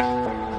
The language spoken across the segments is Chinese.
Bye.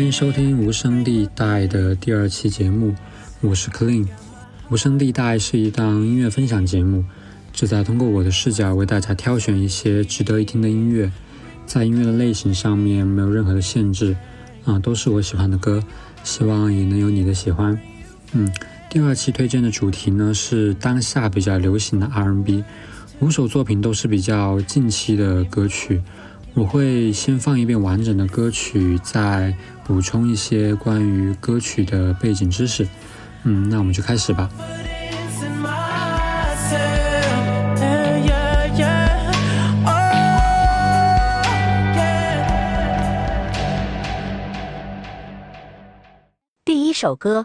欢迎收听《无声地带》的第二期节目，我是 Clean。《无声地带》是一档音乐分享节目，旨在通过我的视角为大家挑选一些值得一听的音乐，在音乐的类型上面没有任何的限制，啊，都是我喜欢的歌，希望也能有你的喜欢。嗯，第二期推荐的主题呢是当下比较流行的 R&B，五首作品都是比较近期的歌曲，我会先放一遍完整的歌曲在。补充一些关于歌曲的背景知识，嗯，那我们就开始吧。第一首歌。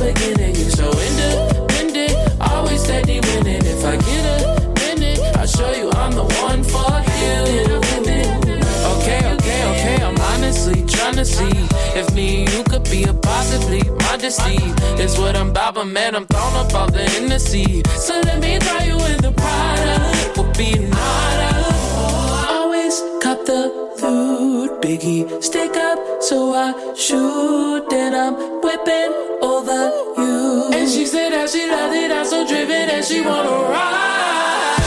beginning. You're so independent, always steady winning. If I get a minute, I'll show you I'm the one for you. Okay, okay, okay, I'm honestly trying to see if me and you could be a possibly modesty. Is what I'm about, but man, I'm thrown up all the Hennessy. So let me throw you in the product. we'll be not Always cop the food, biggie, stick up so I shoot and I'm whipping over you. And she said that she loved it, I'm so driven and she wanna ride.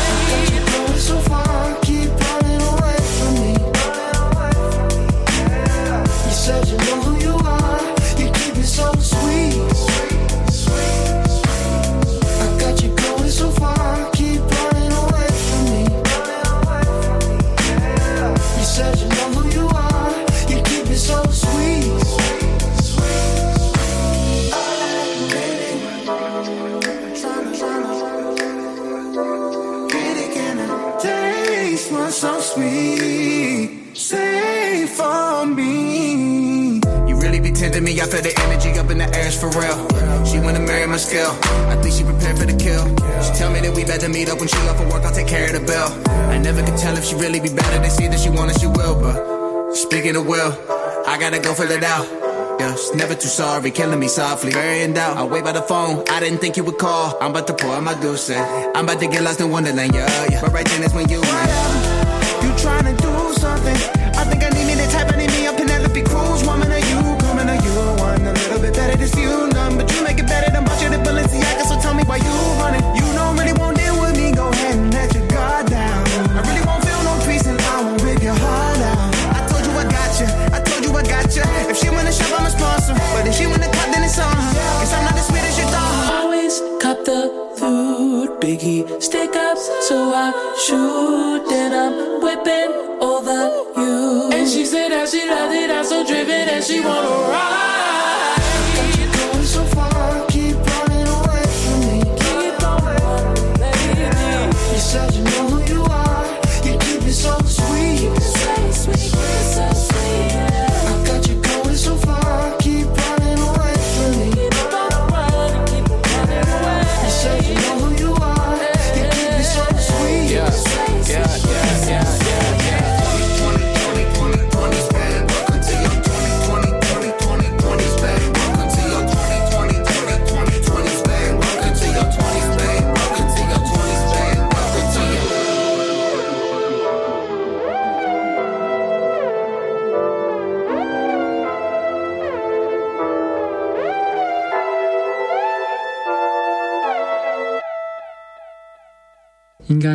I think she prepared for the kill. She tell me that we better meet up when she off for work. I'll take care of the bill. I never could tell if she really be better. They say that she wanna, she will. But speaking of will, I gotta go fill it out. Yeah, she's never too sorry, killing me softly. Very in doubt. I wait by the phone. I didn't think you would call. I'm about to pour my goose I'm about to get lost in Wonderland, yeah, yeah. But right then that's when you. What up? You trying to do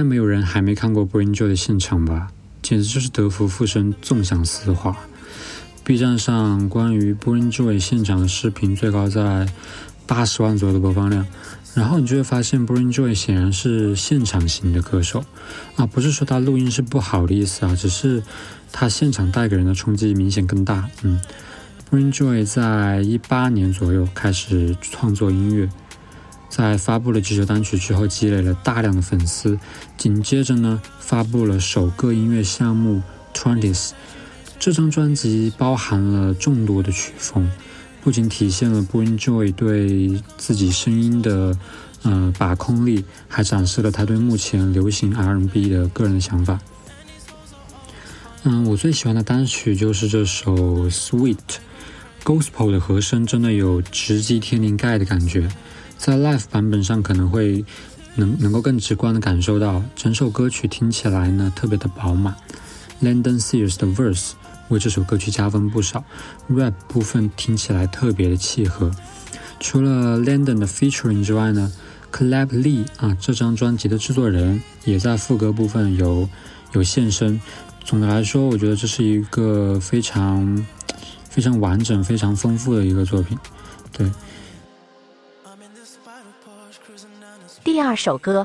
没有人还没看过 b r i n Joy 的现场吧？简直就是德芙附身，纵享丝滑。B 站上关于 b r i n Joy 现场的视频最高在八十万左右的播放量。然后你就会发现 b r i n Joy 显然是现场型的歌手啊，不是说他录音是不好的意思啊，只是他现场带给人的冲击明显更大。嗯 b r i n Joy 在一八年左右开始创作音乐。在发布了几首单曲之后，积累了大量的粉丝。紧接着呢，发布了首个音乐项目《Twenties》。这张专辑包含了众多的曲风，不仅体现了 b o o n Joy 对自己声音的呃把控力，还展示了他对目前流行 R&B 的个人想法。嗯，我最喜欢的单曲就是这首《Sweet Gospel》的和声，真的有直击天灵盖的感觉。在 Live 版本上可能会能能够更直观的感受到整首歌曲听起来呢特别的饱满，London s e a r s 的 Verse 为这首歌曲加分不少，rap 部分听起来特别的契合。除了 London 的 featuring 之外呢，Clap Lee 啊这张专辑的制作人也在副歌部分有有现身。总的来说，我觉得这是一个非常非常完整、非常丰富的一个作品，对。第二首歌。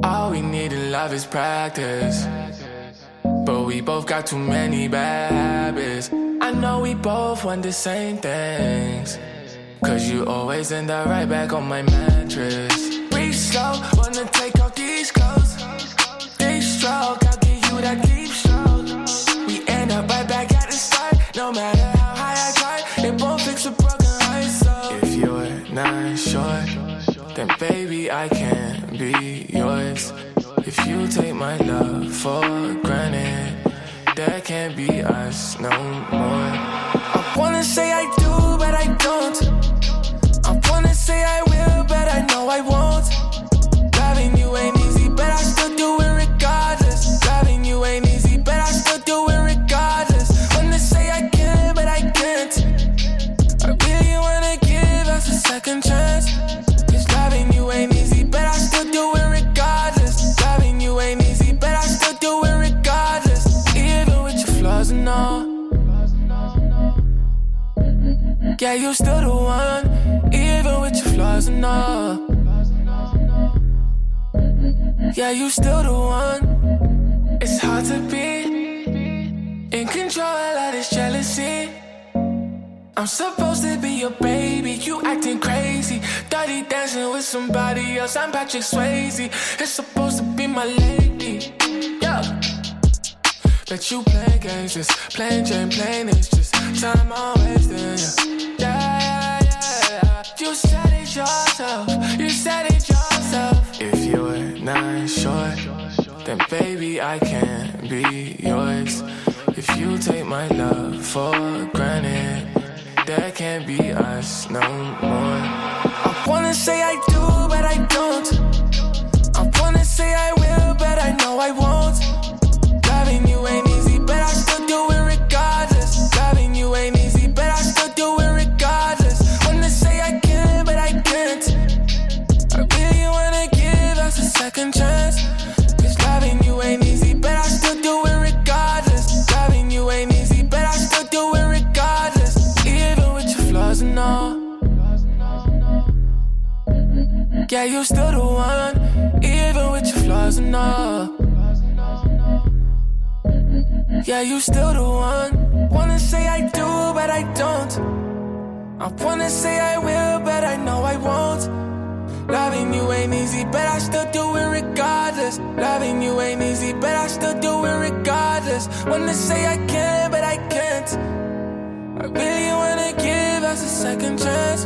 All we need in love is practice. But we both got too many bad habits. I know we both want the same things. Cause you always end up right back on my mattress. Breathe slow, wanna take off these clothes. They stroke, I'll give you that key. no matter how I try, it won't fix a broken heart. So if you're not sure, then baby I can't be yours. If you take my love for granted, that can't be us no more. I wanna say I do, but I don't. I wanna say I will, but I know I won't. you still the one? It's hard to be in control of this jealousy. I'm supposed to be your baby, you acting crazy. Dirty dancing with somebody else, I'm Patrick Swayze. It's supposed to be my lady, yeah. But you play games, just playing Jane, playing it's just time I'm wasting, yeah. yeah, yeah, You said it yourself, you said it yourself. If you were nice. And baby, I can't be yours if you take my love for granted. That can't be us no more. I wanna say I do, but I don't. I wanna say I will, but I know I won't. you're still the one, even with your flaws and all. Yeah, you still the one. Wanna say I do, but I don't. I wanna say I will, but I know I won't. Loving you ain't easy, but I still do it regardless. Loving you ain't easy, but I still do it regardless. Wanna say I can, but I can't. I really wanna give us a second chance.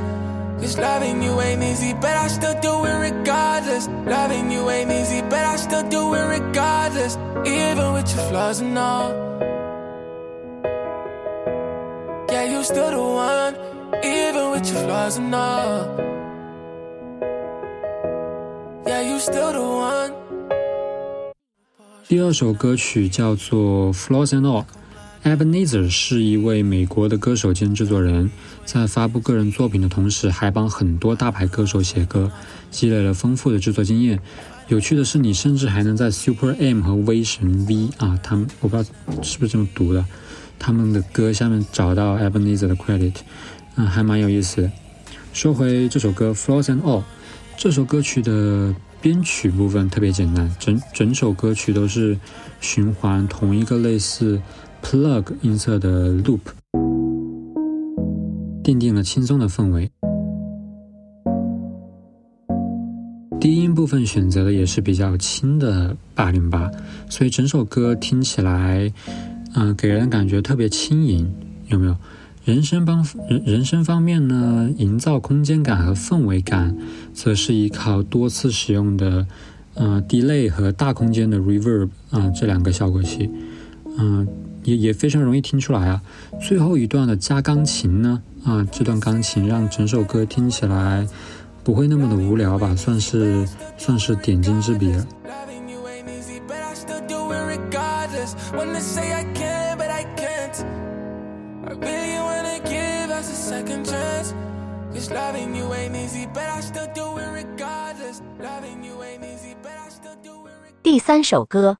Cause loving you ain't easy, but I still do it regardless. Loving you ain't easy, but I still do it regardless. Even with your flaws and all. Yeah, you still the one, even with your flaws and all. Yeah, you still the one. 第二首歌曲叫做《Flaws and All》，Ebenezer 是一位美国的歌手兼制作人。在发布个人作品的同时，还帮很多大牌歌手写歌，积累了丰富的制作经验。有趣的是，你甚至还能在 Super A.M. 和威神 V 啊，他们我不知道是不是这么读的，他们的歌下面找到 e b e n e z e r 的 credit，嗯，还蛮有意思的。说回这首歌《Frozen All》，这首歌曲的编曲部分特别简单，整整首歌曲都是循环同一个类似 plug 音色的 loop。奠定了轻松的氛围。低音部分选择的也是比较轻的八零八，所以整首歌听起来，嗯，给人感觉特别轻盈，有没有？人声方人声方面呢，营造空间感和氛围感，则是依靠多次使用的，嗯，delay 和大空间的 reverb，嗯，这两个效果器，嗯，也也非常容易听出来啊。最后一段的加钢琴呢？啊，这段钢琴让整首歌听起来不会那么的无聊吧，算是算是点睛之笔了。第三首歌。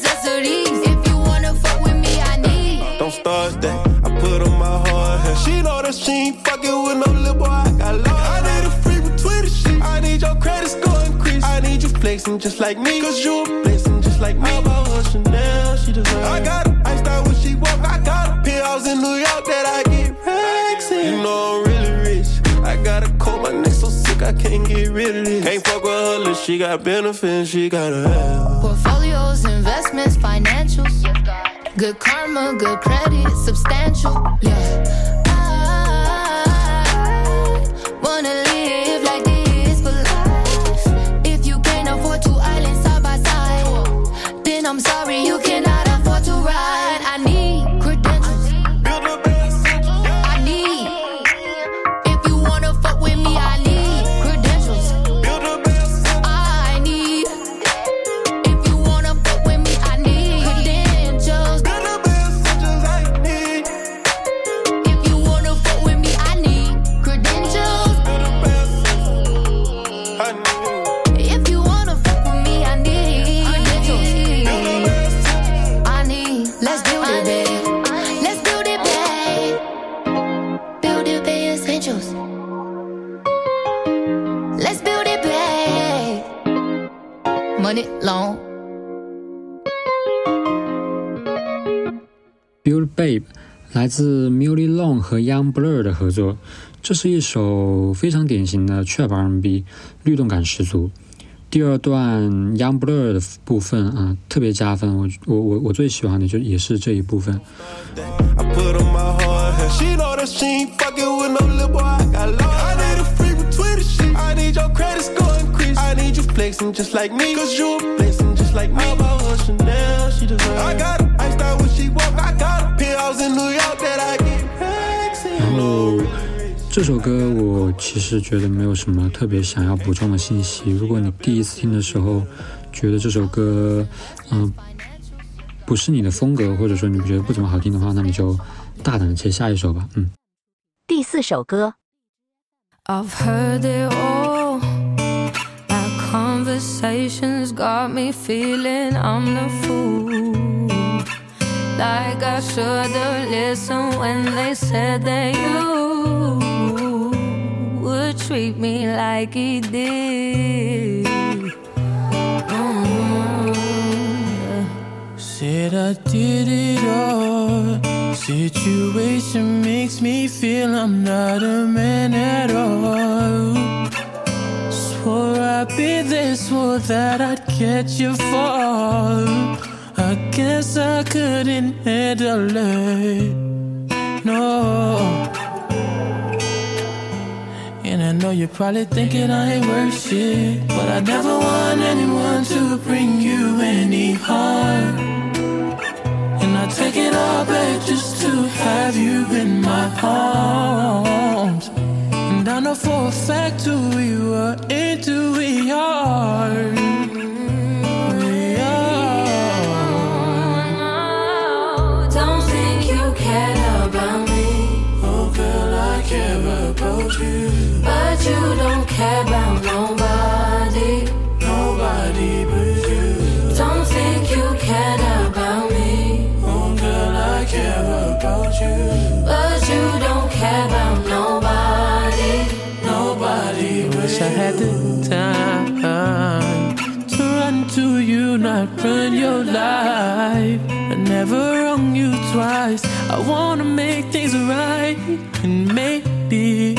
necessities. If you wanna fuck with me, I need. Uh, don't start that. I put on my hard hat. She know that she ain't fucking with no little boy. I got love. I need a free between the sheets. I need your credit score increase. I need you flexing just like me. Cause you a blessing just like me. I bought her Chanel, she deserves. I got her. I start when she walk. I got her. Pills in New York that I get racks You know I'm can't get rid of this. Can't fuck with her, she got benefits, she got a hell. Portfolios, investments, financials. Good karma, good credit, substantial. Yeah. 自 Milly Long 和 Young Blur 的合作，这是一首非常典型的 Trap R&B，律动感十足。第二段 Young Blur 的部分啊，特别加分。我我我我最喜欢的就也是这一部分。这首歌我其实觉得没有什么特别想要补充的信息。如果你第一次听的时候觉得这首歌嗯不是你的风格，或者说你不觉得不怎么好听的话，那你就大胆的切下一首吧。嗯，第四首歌。conversations got me feeling I'm the fool. Like I should've listened when they said that you would treat me like he did. Uh-huh. Said I did it all. Situation makes me feel I'm not a man at all or I be this, or that I'd catch you fall. I guess I couldn't handle it. No. And I know you're probably thinking I ain't worth shit. But I never want anyone to bring you Don't think you about me. But you don't care about nobody, nobody wish I had the time to run to you, not run your life. I never wronged you twice. I wanna make things right and maybe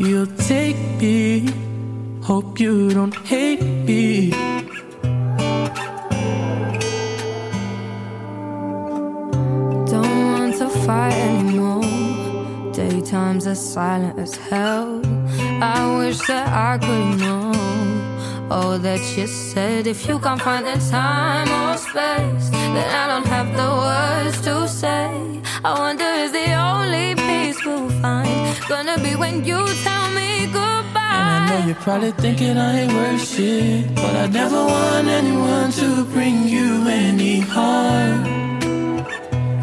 You'll take me. Hope you don't hate me. Don't want to fight anymore. Daytime's as silent as hell. I wish that I could know all that you said. If you can't find the time or space, then I don't have the words to say. I wonder is the only Gonna be when you tell me goodbye. And I know you're probably thinking I ain't worth shit, but I never want anyone to bring you any harm.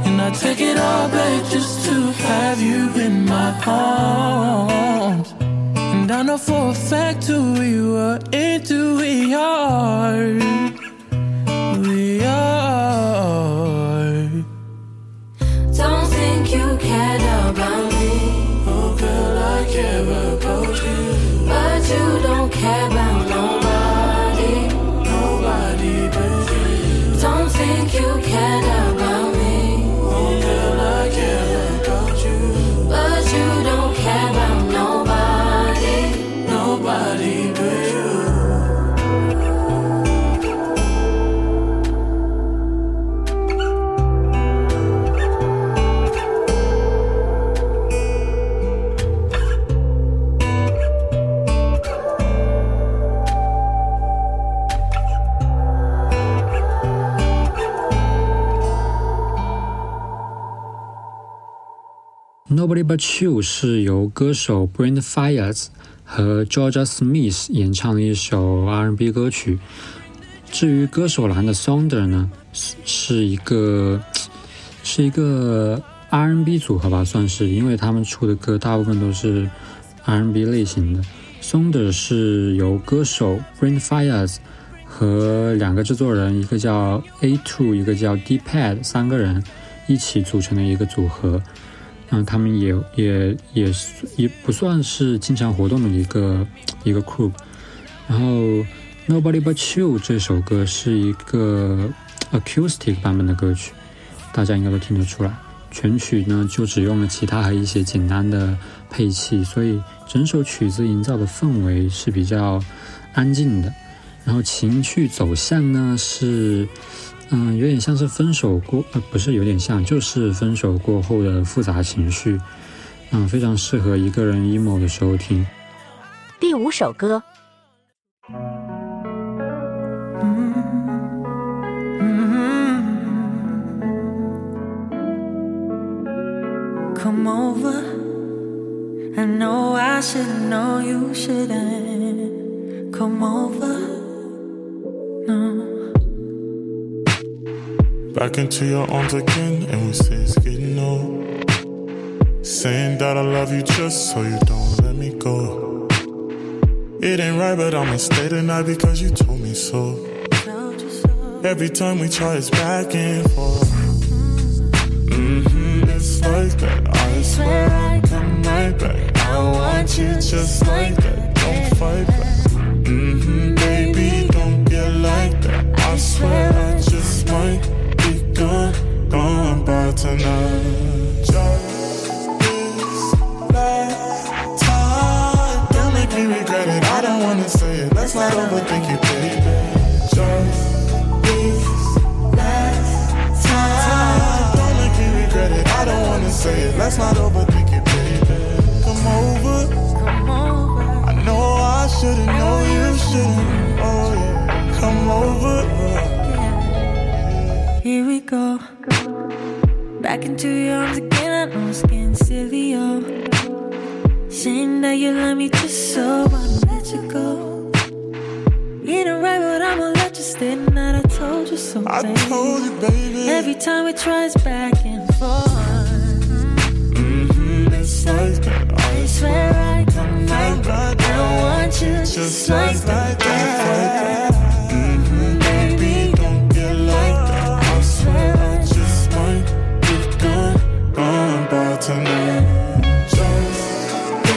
And I take it all back just to have you in my arms. And I know for a fact who we were into, we are. Nobody But You 是由歌手 Brand Fires 和 g e o r g e Smith 演唱的一首 R&B 歌曲。至于歌手栏的 Sonder 呢，是一个是一个 R&B 组合吧，算是，因为他们出的歌大部分都是 R&B 类型的。Sonder 是由歌手 Brand Fires 和两个制作人，一个叫 A Two，一个叫 D Pad，三个人一起组成的一个组合。嗯，他们也也也也不算是经常活动的一个一个 group。然后《Nobody But You》这首歌是一个 acoustic 版本的歌曲，大家应该都听得出来。全曲呢就只用了其他和一些简单的配器，所以整首曲子营造的氛围是比较安静的。然后情绪走向呢是。嗯，有点像是分手过，呃，不是有点像，就是分手过后的复杂情绪。嗯，非常适合一个人 emo 的时候听。第五首歌。Come over, Back into your arms again, and we say it's getting old. Saying that I love you just so you don't let me go. It ain't right, but I'ma stay tonight because you told me so. Every time we try, it's back and forth. Mm-hmm, it's like that. I swear I'll come right back. I want you just like that. Don't fight back. Mm-hmm, baby, don't get like that. I swear. tonight. Just this last time. Don't make me regret it. I don't wanna say it. Let's not overthink it, baby. Just this last time. Don't make me regret it. I don't wanna say it. Let's not overthink it, baby. Come over. Come over. I know I shouldn't. Know you shouldn't. Oh yeah. Come over. Here we go. Back into your arms again, I know it's getting silly, oh. Saying that you love me just so, I'ma let you go. Ain't alright, but I'ma let you stay tonight. I told you something. I told you, baby. Every time we try, it's back and forth. Mm-hmm, it's like I swear I come right back. I want you just, just like that. Like that.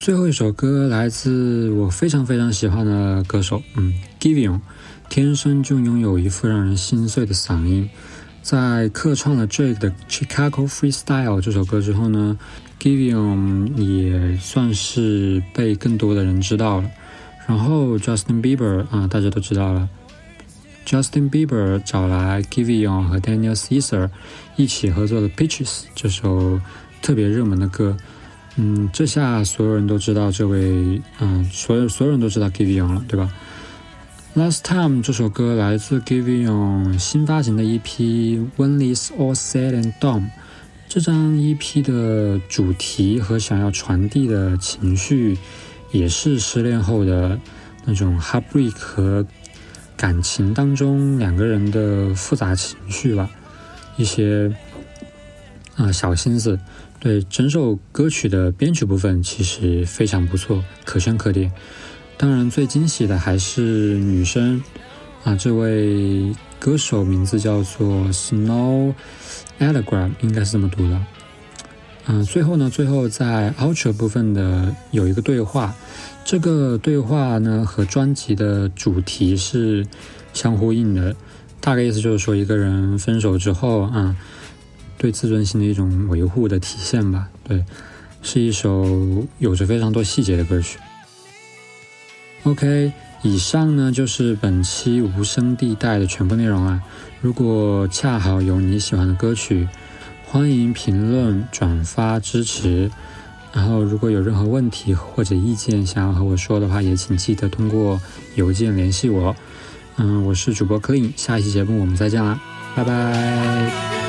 最后一首歌来自我非常非常喜欢的歌手，嗯，Givion，天生就拥有一副让人心碎的嗓音。在客串了 d r a k e 的 Chicago Freestyle 这首歌之后呢，Givion 也算是被更多的人知道了。然后 Justin Bieber 啊，大家都知道了。Justin Bieber 找来 Givion 和 Daniel Caesar 一起合作的《p i t c h e s 这首特别热门的歌，嗯，这下所有人都知道这位，嗯，所有所有人都知道 Givion 了，对吧？《Last Time》这首歌来自 Givion 新发行的 EP《When It's All Said and Done》。这张 EP 的主题和想要传递的情绪，也是失恋后的那种 Heartbreak 和。感情当中两个人的复杂情绪吧，一些啊小心思，对整首歌曲的编曲部分其实非常不错，可圈可点。当然最惊喜的还是女生啊，这位歌手名字叫做 Snow Allegram，应该是这么读的。嗯，最后呢，最后在《Ultra》部分的有一个对话，这个对话呢和专辑的主题是相呼应的，大概意思就是说一个人分手之后啊，对自尊心的一种维护的体现吧。对，是一首有着非常多细节的歌曲。OK，以上呢就是本期《无声地带》的全部内容啊。如果恰好有你喜欢的歌曲。欢迎评论、转发、支持。然后如果有任何问题或者意见想要和我说的话，也请记得通过邮件联系我。嗯，我是主播柯颖，下一期节目我们再见啦，拜拜。